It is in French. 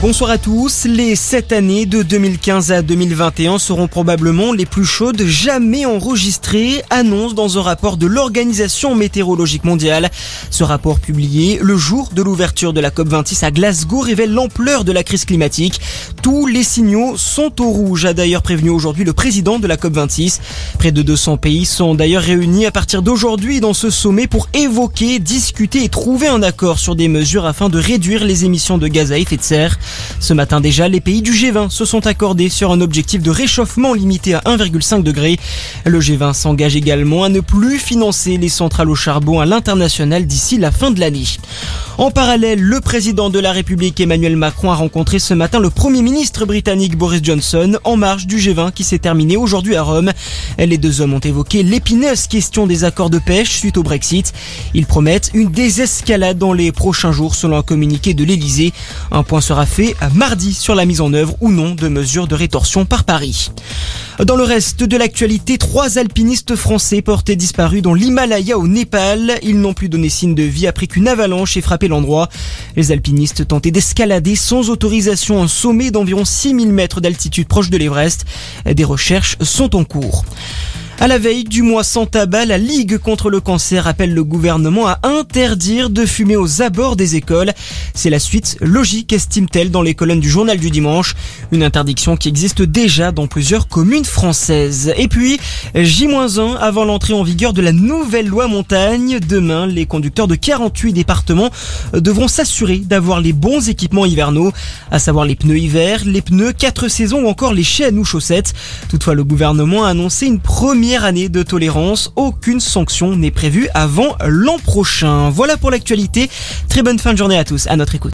Bonsoir à tous. Les sept années de 2015 à 2021 seront probablement les plus chaudes jamais enregistrées, annonce dans un rapport de l'Organisation météorologique mondiale. Ce rapport publié le jour de l'ouverture de la COP26 à Glasgow révèle l'ampleur de la crise climatique. Tous les signaux sont au rouge, a d'ailleurs prévenu aujourd'hui le président de la COP26. Près de 200 pays sont d'ailleurs réunis à partir d'aujourd'hui dans ce sommet pour évoquer, discuter et trouver un accord sur des mesures afin de réduire les émissions de gaz à effet de serre. Ce matin déjà, les pays du G20 se sont accordés sur un objectif de réchauffement limité à 1,5 degré. Le G20 s'engage également à ne plus financer les centrales au charbon à l'international d'ici la fin de l'année. En parallèle, le président de la République Emmanuel Macron a rencontré ce matin le Premier ministre britannique Boris Johnson en marge du G20 qui s'est terminé aujourd'hui à Rome. Les deux hommes ont évoqué l'épineuse question des accords de pêche suite au Brexit. Ils promettent une désescalade dans les prochains jours selon un communiqué de l'Elysée. Mardi sur la mise en œuvre ou non de mesures de rétorsion par Paris. Dans le reste de l'actualité, trois alpinistes français portés disparus dans l'Himalaya au Népal. Ils n'ont plus donné signe de vie après qu'une avalanche ait frappé l'endroit. Les alpinistes tentaient d'escalader sans autorisation un sommet d'environ 6000 mètres d'altitude proche de l'Everest. Des recherches sont en cours. À la veille du mois sans tabac, la Ligue contre le cancer appelle le gouvernement à interdire de fumer aux abords des écoles. C'est la suite logique, estime-t-elle, dans les colonnes du journal du dimanche. Une interdiction qui existe déjà dans plusieurs communes françaises. Et puis, J-1 avant l'entrée en vigueur de la nouvelle loi montagne. Demain, les conducteurs de 48 départements devront s'assurer d'avoir les bons équipements hivernaux, à savoir les pneus hiver, les pneus 4 saisons ou encore les chaînes ou chaussettes. Toutefois, le gouvernement a annoncé une année de tolérance. Aucune sanction n'est prévue avant l'an prochain. Voilà pour l'actualité. Très bonne fin de journée à tous. À notre écoute.